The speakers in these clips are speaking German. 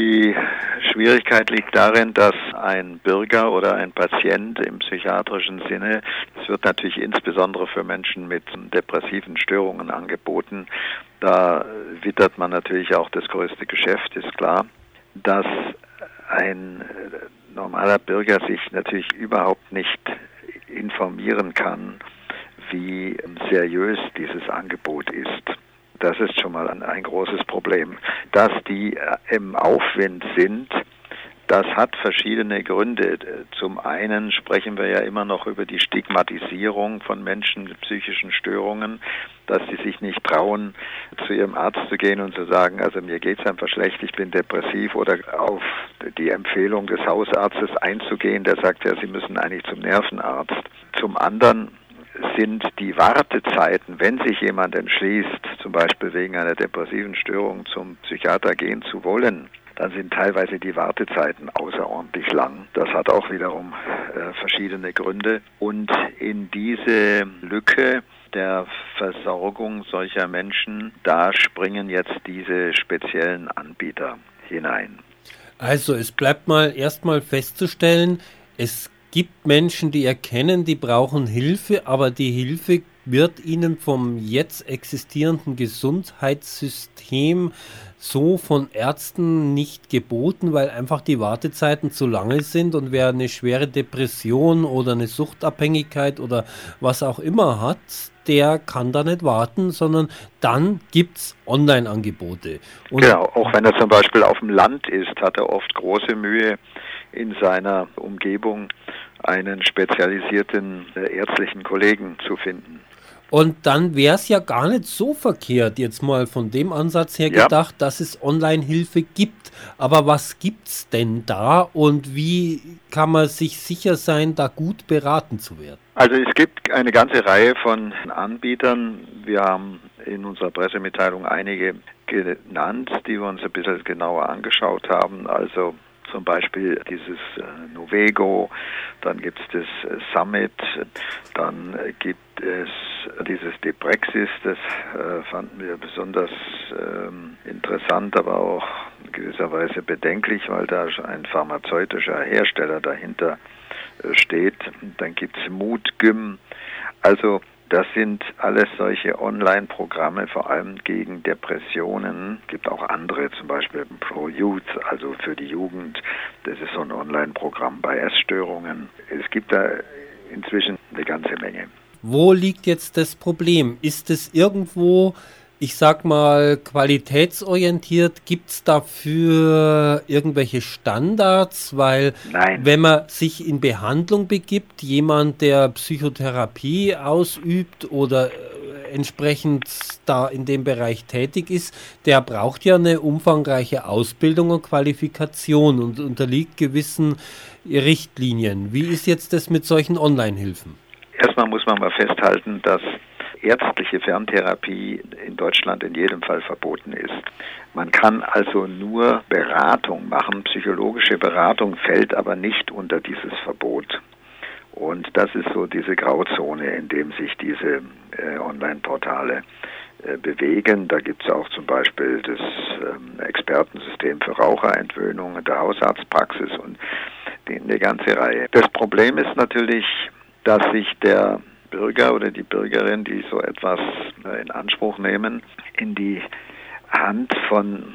Die Schwierigkeit liegt darin, dass ein Bürger oder ein Patient im psychiatrischen Sinne, es wird natürlich insbesondere für Menschen mit depressiven Störungen angeboten, da wittert man natürlich auch das größte Geschäft, ist klar, dass ein normaler Bürger sich natürlich überhaupt nicht informieren kann, wie seriös dieses Angebot ist. Das ist schon mal ein, ein großes Problem. Dass die äh, im Aufwind sind, das hat verschiedene Gründe. Zum einen sprechen wir ja immer noch über die Stigmatisierung von Menschen mit psychischen Störungen, dass sie sich nicht trauen, zu ihrem Arzt zu gehen und zu sagen, also mir geht es einfach schlecht, ich bin depressiv oder auf die Empfehlung des Hausarztes einzugehen, der sagt ja, sie müssen eigentlich zum Nervenarzt. Zum anderen sind die Wartezeiten, wenn sich jemand entschließt, zum Beispiel wegen einer depressiven Störung zum Psychiater gehen zu wollen, dann sind teilweise die Wartezeiten außerordentlich lang. Das hat auch wiederum äh, verschiedene Gründe. Und in diese Lücke der Versorgung solcher Menschen, da springen jetzt diese speziellen Anbieter hinein. Also es bleibt mal erstmal festzustellen, es gibt Menschen, die erkennen, die brauchen Hilfe, aber die Hilfe wird ihnen vom jetzt existierenden Gesundheitssystem so von Ärzten nicht geboten, weil einfach die Wartezeiten zu lange sind und wer eine schwere Depression oder eine Suchtabhängigkeit oder was auch immer hat, der kann da nicht warten, sondern dann gibt es Online-Angebote. Genau, auch wenn er zum Beispiel auf dem Land ist, hat er oft große Mühe, in seiner Umgebung einen spezialisierten äh, ärztlichen Kollegen zu finden. Und dann wäre es ja gar nicht so verkehrt, jetzt mal von dem Ansatz her ja. gedacht, dass es Online-Hilfe gibt. Aber was gibt es denn da und wie kann man sich sicher sein, da gut beraten zu werden? Also es gibt eine ganze Reihe von Anbietern. Wir haben in unserer Pressemitteilung einige genannt, die wir uns ein bisschen genauer angeschaut haben. Also zum Beispiel dieses äh, Novego, dann gibt es das äh, Summit, dann gibt es dieses Deprexis, das äh, fanden wir besonders ähm, interessant, aber auch in gewisser Weise bedenklich, weil da ein pharmazeutischer Hersteller dahinter steht. Dann gibt es Mutgym. Also das sind alles solche Online-Programme, vor allem gegen Depressionen. Es gibt auch andere, zum Beispiel Pro Youth, also für die Jugend. Das ist so ein Online-Programm bei Essstörungen. Es gibt da inzwischen eine ganze Menge. Wo liegt jetzt das Problem? Ist es irgendwo ich sag mal, qualitätsorientiert? Gibt es dafür irgendwelche Standards? Weil Nein. wenn man sich in Behandlung begibt, jemand, der Psychotherapie ausübt oder äh, entsprechend da in dem Bereich tätig ist, der braucht ja eine umfangreiche Ausbildung und Qualifikation und unterliegt gewissen Richtlinien. Wie ist jetzt das mit solchen Online-Hilfen? Erstmal muss man mal festhalten, dass ärztliche Ferntherapie in Deutschland in jedem Fall verboten ist. Man kann also nur Beratung machen, psychologische Beratung fällt aber nicht unter dieses Verbot. Und das ist so diese Grauzone, in dem sich diese äh, Online-Portale äh, bewegen. Da gibt es auch zum Beispiel das ähm, Expertensystem für Raucherentwöhnung in der Hausarztpraxis und die, eine ganze Reihe. Das Problem ist natürlich, dass sich der Bürger oder die Bürgerin, die so etwas äh, in Anspruch nehmen, in die Hand von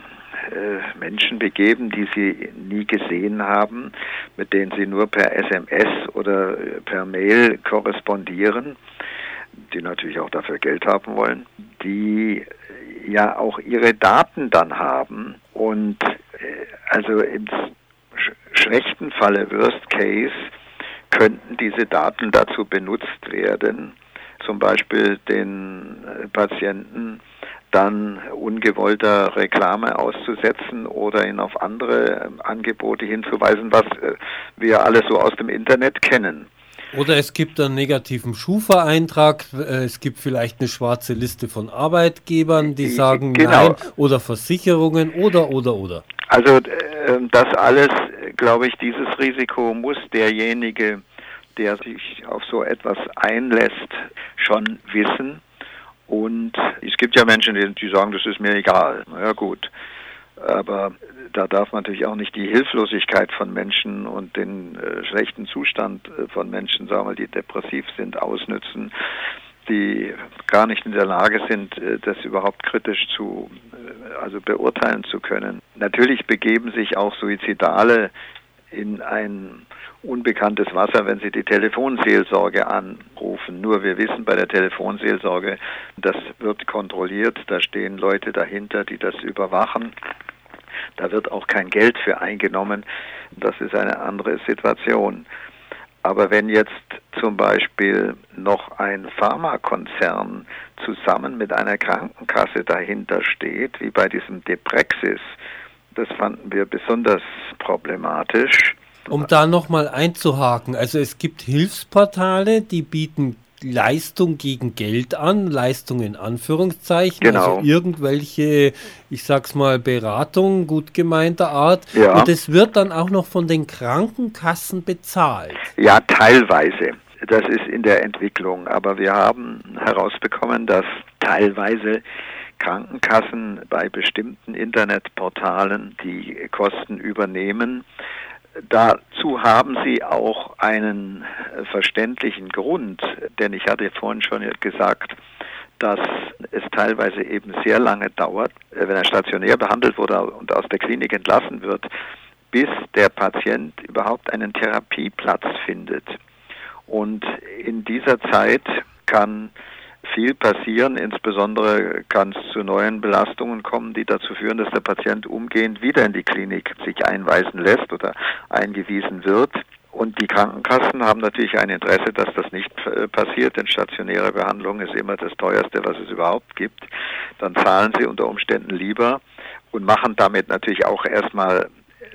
äh, Menschen begeben, die sie nie gesehen haben, mit denen sie nur per SMS oder äh, per Mail korrespondieren, die natürlich auch dafür Geld haben wollen, die ja auch ihre Daten dann haben und also im schlechten Falle, Worst Case, könnten diese Daten dazu benutzt werden, zum Beispiel den äh, Patienten dann ungewollter Reklame auszusetzen oder ihn auf andere ähm, Angebote hinzuweisen, was äh, wir alles so aus dem Internet kennen. Oder es gibt einen negativen Schufa-Eintrag, äh, es gibt vielleicht eine schwarze Liste von Arbeitgebern, die sagen genau. nein, oder Versicherungen oder oder oder. Also das alles, glaube ich, dieses Risiko muss derjenige der sich auf so etwas einlässt, schon wissen. Und es gibt ja Menschen, die, die sagen, das ist mir egal. Na ja, gut. Aber da darf man natürlich auch nicht die Hilflosigkeit von Menschen und den äh, schlechten Zustand äh, von Menschen, sagen wir, die depressiv sind, ausnützen, die gar nicht in der Lage sind, äh, das überhaupt kritisch zu, äh, also beurteilen zu können. Natürlich begeben sich auch Suizidale in ein unbekanntes Wasser, wenn sie die Telefonseelsorge anrufen. Nur wir wissen bei der Telefonseelsorge, das wird kontrolliert, da stehen Leute dahinter, die das überwachen. Da wird auch kein Geld für eingenommen. Das ist eine andere Situation. Aber wenn jetzt zum Beispiel noch ein Pharmakonzern zusammen mit einer Krankenkasse dahinter steht, wie bei diesem Deprexis, das fanden wir besonders problematisch. Um da nochmal einzuhaken, also es gibt Hilfsportale, die bieten Leistung gegen Geld an, Leistung in Anführungszeichen, also genau. also irgendwelche, ich sag's mal, Beratungen gut gemeinter Art. Ja. Und es wird dann auch noch von den Krankenkassen bezahlt. Ja, teilweise. Das ist in der Entwicklung, aber wir haben herausbekommen, dass teilweise Krankenkassen bei bestimmten Internetportalen die Kosten übernehmen Dazu haben Sie auch einen verständlichen Grund, denn ich hatte vorhin schon gesagt, dass es teilweise eben sehr lange dauert, äh, wenn er stationär behandelt wurde und aus der Klinik entlassen wird, bis der Patient überhaupt einen Therapieplatz findet. Und in dieser Zeit kann viel passieren. Insbesondere kann es zu neuen Belastungen kommen, die dazu führen, dass der Patient umgehend wieder in die Klinik sich einweisen lässt oder eingewiesen wird. Und die Krankenkassen haben natürlich ein Interesse, dass das nicht äh, passiert, denn stationäre Behandlung ist immer das teuerste, was es überhaupt gibt. Dann zahlen sie unter Umständen lieber und machen damit natürlich auch erstmal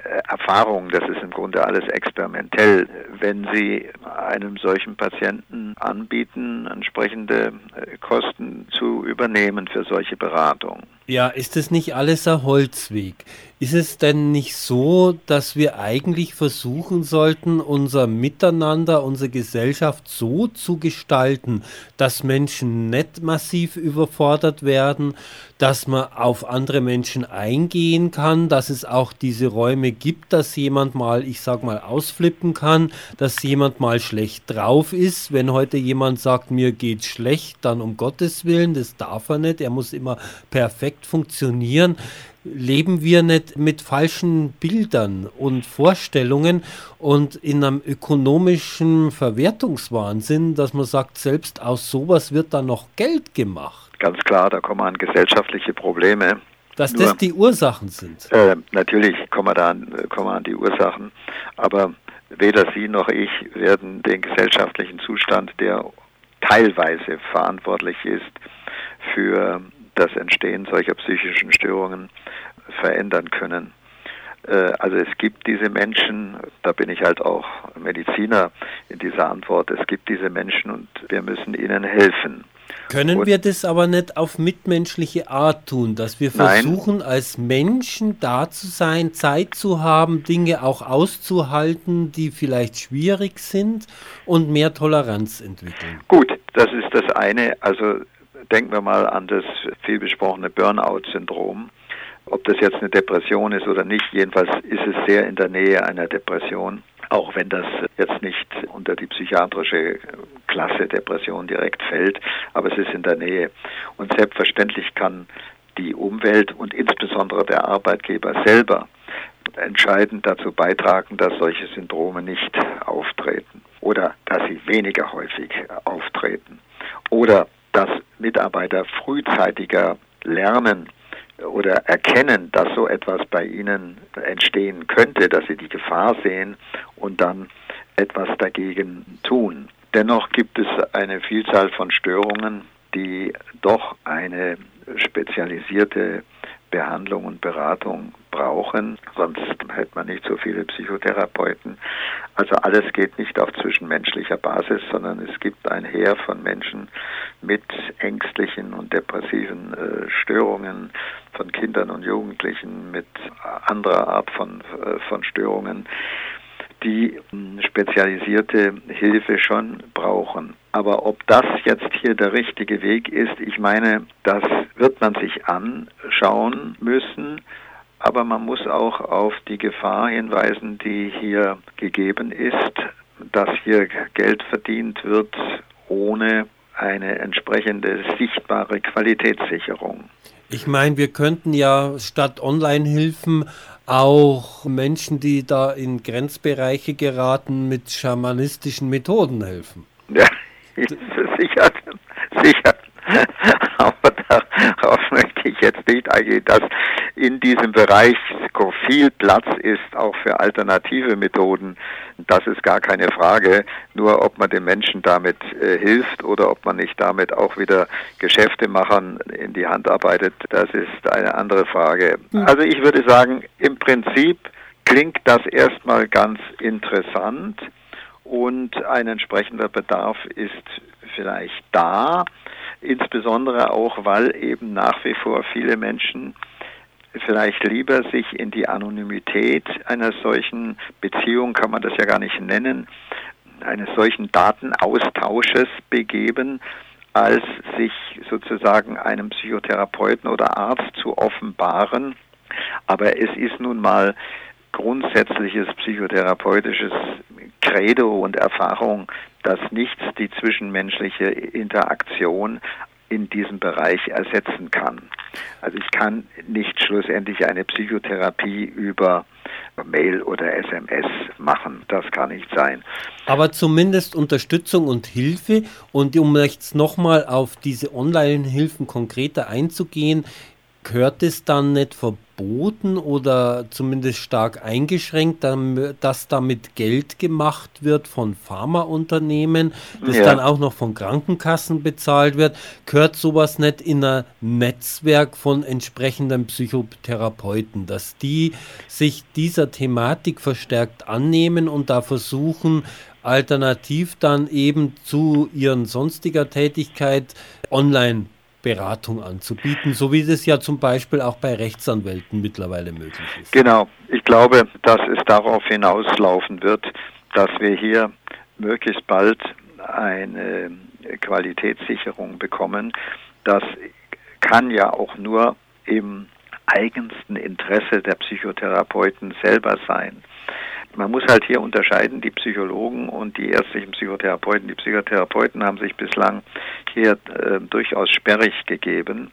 äh, Erfahrung, das ist im Grunde alles experimentell. Wenn Sie einem solchen Patienten anbieten, entsprechende äh, Kosten zu übernehmen für solche Beratung. Ja, ist es nicht alles ein Holzweg? Ist es denn nicht so, dass wir eigentlich versuchen sollten, unser Miteinander, unsere Gesellschaft so zu gestalten, dass Menschen nicht massiv überfordert werden, dass man auf andere Menschen eingehen kann, dass es auch diese Räume gibt, dass jemand mal, ich sag mal, ausflippen kann, dass jemand mal schlecht drauf ist. Wenn heute jemand sagt, mir geht's schlecht, dann um Gottes Willen, das darf er nicht, er muss immer perfekt funktionieren leben wir nicht mit falschen Bildern und Vorstellungen und in einem ökonomischen Verwertungswahnsinn, dass man sagt, selbst aus sowas wird da noch Geld gemacht. Ganz klar, da kommen an gesellschaftliche Probleme. Dass Nur, das die Ursachen sind. Äh, natürlich kommen wir da an, kommen wir an die Ursachen, aber weder Sie noch ich werden den gesellschaftlichen Zustand, der teilweise verantwortlich ist für das Entstehen solcher psychischen Störungen verändern können. Äh, also es gibt diese Menschen, da bin ich halt auch Mediziner in dieser Antwort, es gibt diese Menschen und wir müssen ihnen helfen. Können und wir das aber nicht auf mitmenschliche Art tun, dass wir versuchen, nein. als Menschen da zu sein, Zeit zu haben, Dinge auch auszuhalten, die vielleicht schwierig sind und mehr Toleranz entwickeln? Gut, das ist das eine. Also denken wir mal an das vielbesprochene Burnout-Syndrom. Ob das jetzt eine Depression ist oder nicht, jedenfalls ist es sehr in der Nähe einer Depression, auch wenn das jetzt nicht unter die psychiatrische Klasse Depression direkt fällt, aber es ist in der Nähe. Und selbstverständlich kann die Umwelt und insbesondere der Arbeitgeber selber entscheidend dazu beitragen, dass solche Syndrome nicht auftreten oder dass sie weniger häufig auftreten oder dass Mitarbeiter frühzeitiger lernen oder erkennen, dass so etwas bei ihnen entstehen könnte, dass sie die Gefahr sehen und dann etwas dagegen tun. Dennoch gibt es eine Vielzahl von Störungen, die doch eine spezialisierte Behandlung und Beratung brauchen, sonst hätte man nicht so viele Psychotherapeuten. Also alles geht nicht auf zwischenmenschlicher Basis, sondern es gibt ein Heer von Menschen mit ängstlichen und depressiven äh, Störungen, von Kindern und Jugendlichen mit anderer Art von, äh, von Störungen, die hm, spezialisierte Hilfe schon brauchen. Aber ob das jetzt hier der richtige Weg ist, ich meine, das wird man sich anschauen müssen. Aber man muss auch auf die Gefahr hinweisen, die hier gegeben ist, dass hier Geld verdient wird ohne eine entsprechende sichtbare Qualitätssicherung. Ich meine, wir könnten ja statt Online-Hilfen auch Menschen, die da in Grenzbereiche geraten, mit schamanistischen Methoden helfen. Ja, sicher, sicher. Aber darauf möchte ich jetzt nicht eingehen, dass in diesem Bereich viel Platz ist, auch für alternative Methoden. Das ist gar keine Frage. Nur ob man den Menschen damit äh, hilft oder ob man nicht damit auch wieder Geschäfte machen in die Hand arbeitet, das ist eine andere Frage. Hm. Also ich würde sagen, im Prinzip klingt das erstmal ganz interessant und ein entsprechender Bedarf ist vielleicht da, insbesondere auch, weil eben nach wie vor viele Menschen vielleicht lieber sich in die Anonymität einer solchen Beziehung, kann man das ja gar nicht nennen, eines solchen Datenaustausches begeben, als sich sozusagen einem Psychotherapeuten oder Arzt zu offenbaren. Aber es ist nun mal grundsätzliches psychotherapeutisches Credo und Erfahrung, dass nichts die zwischenmenschliche Interaktion in diesem Bereich ersetzen kann. Also ich kann nicht schlussendlich eine Psychotherapie über Mail oder SMS machen. Das kann nicht sein. Aber zumindest Unterstützung und Hilfe. Und um jetzt nochmal auf diese Online-Hilfen konkreter einzugehen, gehört es dann nicht verboten oder zumindest stark eingeschränkt, dass damit Geld gemacht wird von Pharmaunternehmen, das ja. dann auch noch von Krankenkassen bezahlt wird? Gehört sowas nicht in ein Netzwerk von entsprechenden Psychotherapeuten, dass die sich dieser Thematik verstärkt annehmen und da versuchen, alternativ dann eben zu ihren sonstiger Tätigkeit online Beratung anzubieten, so wie das ja zum Beispiel auch bei Rechtsanwälten mittlerweile möglich ist. Genau, ich glaube, dass es darauf hinauslaufen wird, dass wir hier möglichst bald eine Qualitätssicherung bekommen. Das kann ja auch nur im eigensten Interesse der Psychotherapeuten selber sein. Man muss halt hier unterscheiden, die Psychologen und die ärztlichen Psychotherapeuten. Die Psychotherapeuten haben sich bislang hier äh, durchaus sperrig gegeben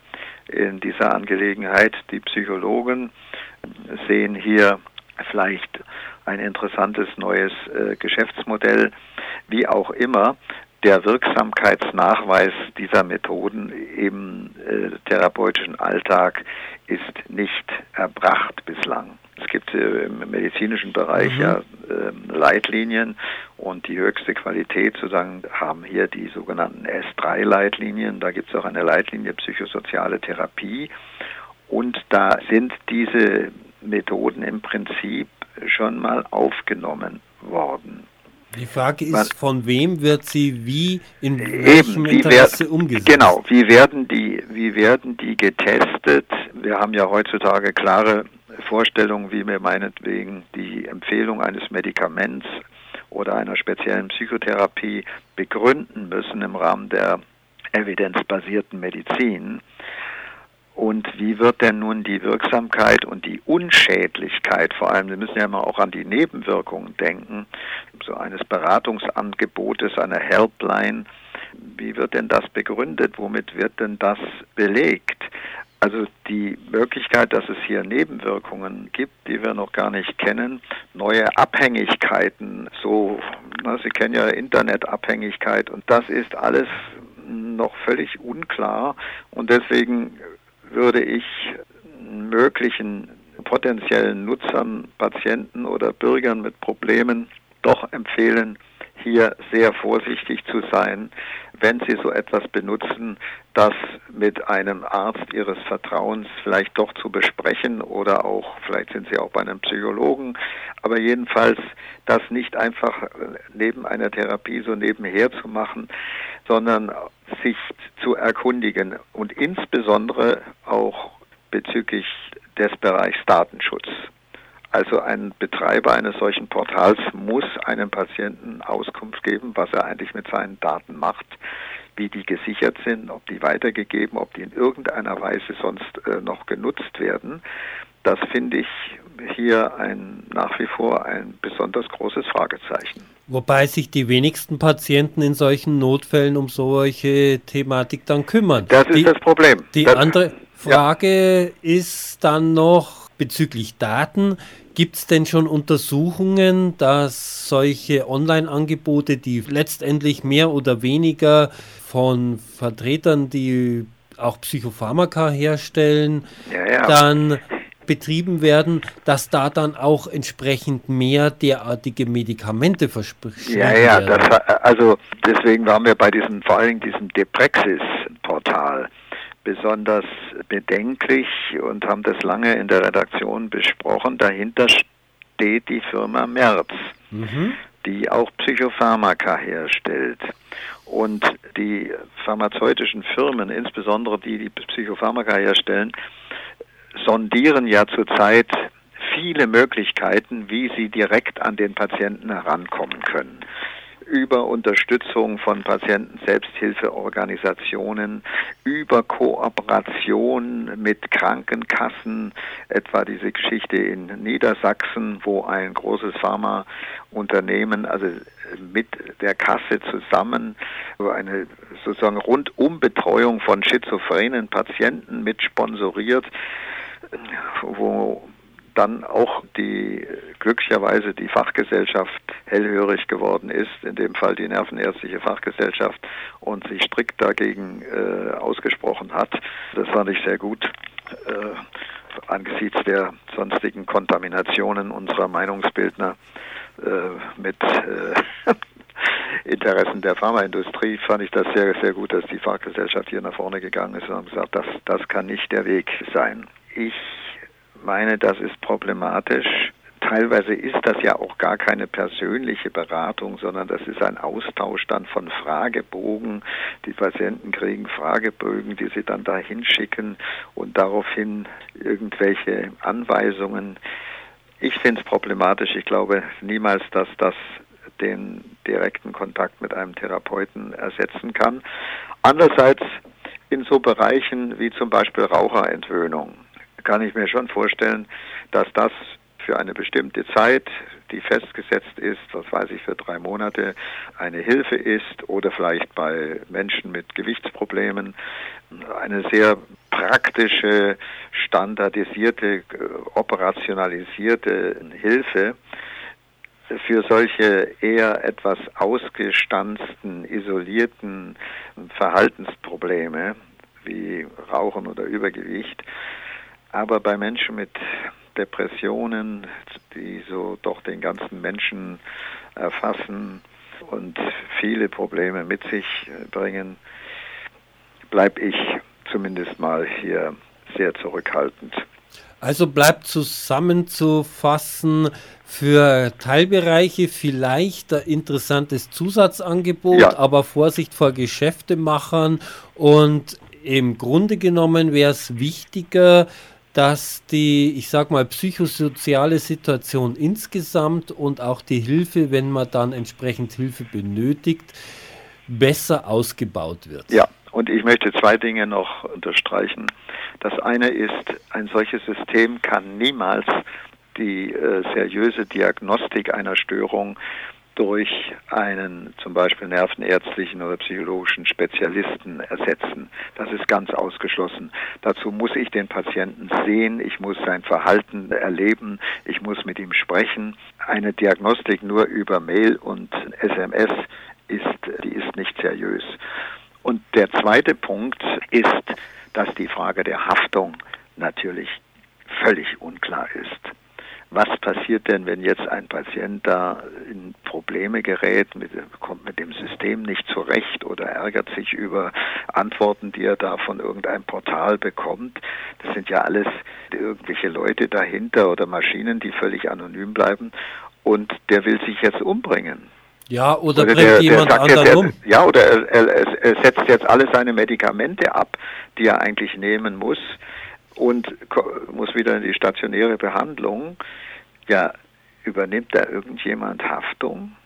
in dieser Angelegenheit. Die Psychologen sehen hier vielleicht ein interessantes neues äh, Geschäftsmodell, wie auch immer. Der Wirksamkeitsnachweis dieser Methoden im äh, therapeutischen Alltag ist nicht erbracht bislang. Es gibt äh, im medizinischen Bereich mhm. ja äh, Leitlinien und die höchste Qualität sozusagen haben hier die sogenannten S3-Leitlinien. Da gibt es auch eine Leitlinie psychosoziale Therapie und da sind diese Methoden im Prinzip schon mal aufgenommen worden. Die Frage ist, Man, von wem wird sie wie in welchem eben, Interesse werd, umgesetzt? Genau, wie werden die, wie werden die getestet? Wir haben ja heutzutage klare Vorstellung, wie wir meinetwegen die Empfehlung eines Medikaments oder einer speziellen Psychotherapie begründen müssen im Rahmen der evidenzbasierten Medizin. Und wie wird denn nun die Wirksamkeit und die Unschädlichkeit, vor allem, wir müssen ja immer auch an die Nebenwirkungen denken, so eines Beratungsangebotes, einer Helpline, wie wird denn das begründet? Womit wird denn das belegt? Also die Möglichkeit, dass es hier Nebenwirkungen gibt, die wir noch gar nicht kennen, neue Abhängigkeiten, so, na, Sie kennen ja Internetabhängigkeit und das ist alles noch völlig unklar und deswegen würde ich möglichen potenziellen Nutzern, Patienten oder Bürgern mit Problemen doch empfehlen, hier sehr vorsichtig zu sein, wenn Sie so etwas benutzen, das mit einem Arzt Ihres Vertrauens vielleicht doch zu besprechen oder auch, vielleicht sind Sie auch bei einem Psychologen, aber jedenfalls das nicht einfach neben einer Therapie so nebenher zu machen, sondern sich zu erkundigen und insbesondere auch bezüglich des Bereichs Datenschutz. Also ein Betreiber eines solchen Portals muss einem Patienten Auskunft geben, was er eigentlich mit seinen Daten macht, wie die gesichert sind, ob die weitergegeben, ob die in irgendeiner Weise sonst äh, noch genutzt werden. das finde ich hier ein, nach wie vor ein besonders großes Fragezeichen. Wobei sich die wenigsten Patienten in solchen Notfällen um solche Thematik dann kümmern. Das ist die, das Problem. Die das, andere Frage ja. ist dann noch bezüglich Daten. Gibt es denn schon Untersuchungen, dass solche Online-Angebote, die letztendlich mehr oder weniger von Vertretern, die auch Psychopharmaka herstellen, ja, ja. dann betrieben werden, dass da dann auch entsprechend mehr derartige Medikamente versprechen Ja, ja, das, also deswegen waren wir bei diesem, vor allem diesem Depraxis-Portal besonders bedenklich und haben das lange in der Redaktion besprochen. Dahinter steht die Firma Merz, mhm. die auch Psychopharmaka herstellt. Und die pharmazeutischen Firmen, insbesondere die, die Psychopharmaka herstellen, sondieren ja zurzeit viele Möglichkeiten, wie sie direkt an den Patienten herankommen können über Unterstützung von Patienten-Selbsthilfeorganisationen, über Kooperation mit Krankenkassen, etwa diese Geschichte in Niedersachsen, wo ein großes Pharmaunternehmen, also mit der Kasse zusammen, eine sozusagen Rundumbetreuung von schizophrenen Patienten mit sponsoriert, wo dann auch die glücklicherweise die Fachgesellschaft hellhörig geworden ist, in dem Fall die Nervenärztliche Fachgesellschaft und sich strikt dagegen äh, ausgesprochen hat. Das fand ich sehr gut äh, angesichts der sonstigen Kontaminationen unserer Meinungsbildner äh, mit äh, Interessen der Pharmaindustrie fand ich das sehr, sehr gut, dass die Fachgesellschaft hier nach vorne gegangen ist und gesagt, das, das kann nicht der Weg sein. Ich meine, das ist problematisch. Teilweise ist das ja auch gar keine persönliche Beratung, sondern das ist ein Austausch dann von Fragebogen. Die Patienten kriegen Fragebögen, die sie dann dahin schicken und daraufhin irgendwelche Anweisungen. Ich finde es problematisch. Ich glaube niemals, dass das den direkten Kontakt mit einem Therapeuten ersetzen kann. Andererseits in so Bereichen wie zum Beispiel Raucherentwöhnung kann ich mir schon vorstellen, dass das für eine bestimmte Zeit, die festgesetzt ist, was weiß ich, für drei Monate, eine Hilfe ist oder vielleicht bei Menschen mit Gewichtsproblemen eine sehr praktische, standardisierte, operationalisierte Hilfe für solche eher etwas ausgestanzten, isolierten Verhaltensprobleme wie Rauchen oder Übergewicht aber bei Menschen mit Depressionen, die so doch den ganzen Menschen erfassen und viele Probleme mit sich bringen, bleibe ich zumindest mal hier sehr zurückhaltend. Also bleibt zusammenzufassen für Teilbereiche vielleicht ein interessantes Zusatzangebot, ja. aber Vorsicht vor Geschäftemachern und im Grunde genommen wäre es wichtiger, dass die, ich sag mal, psychosoziale Situation insgesamt und auch die Hilfe, wenn man dann entsprechend Hilfe benötigt, besser ausgebaut wird. Ja, und ich möchte zwei Dinge noch unterstreichen. Das eine ist, ein solches System kann niemals die äh, seriöse Diagnostik einer Störung durch einen zum Beispiel nervenärztlichen oder psychologischen Spezialisten ersetzen. Das ist ganz ausgeschlossen. Dazu muss ich den Patienten sehen, ich muss sein Verhalten erleben, ich muss mit ihm sprechen. Eine Diagnostik nur über Mail und SMS ist, die ist nicht seriös. Und der zweite Punkt ist, dass die Frage der Haftung natürlich völlig unklar ist was passiert denn, wenn jetzt ein Patient da in Probleme gerät, mit, kommt mit dem System nicht zurecht oder ärgert sich über Antworten, die er da von irgendeinem Portal bekommt. Das sind ja alles irgendwelche Leute dahinter oder Maschinen, die völlig anonym bleiben und der will sich jetzt umbringen. Ja, oder, oder bringt der, jemand der anderen jetzt, um. Ja, oder er, er, er setzt jetzt alle seine Medikamente ab, die er eigentlich nehmen muss und muss wieder in die stationäre Behandlung. Ja, übernimmt da irgendjemand Haftung?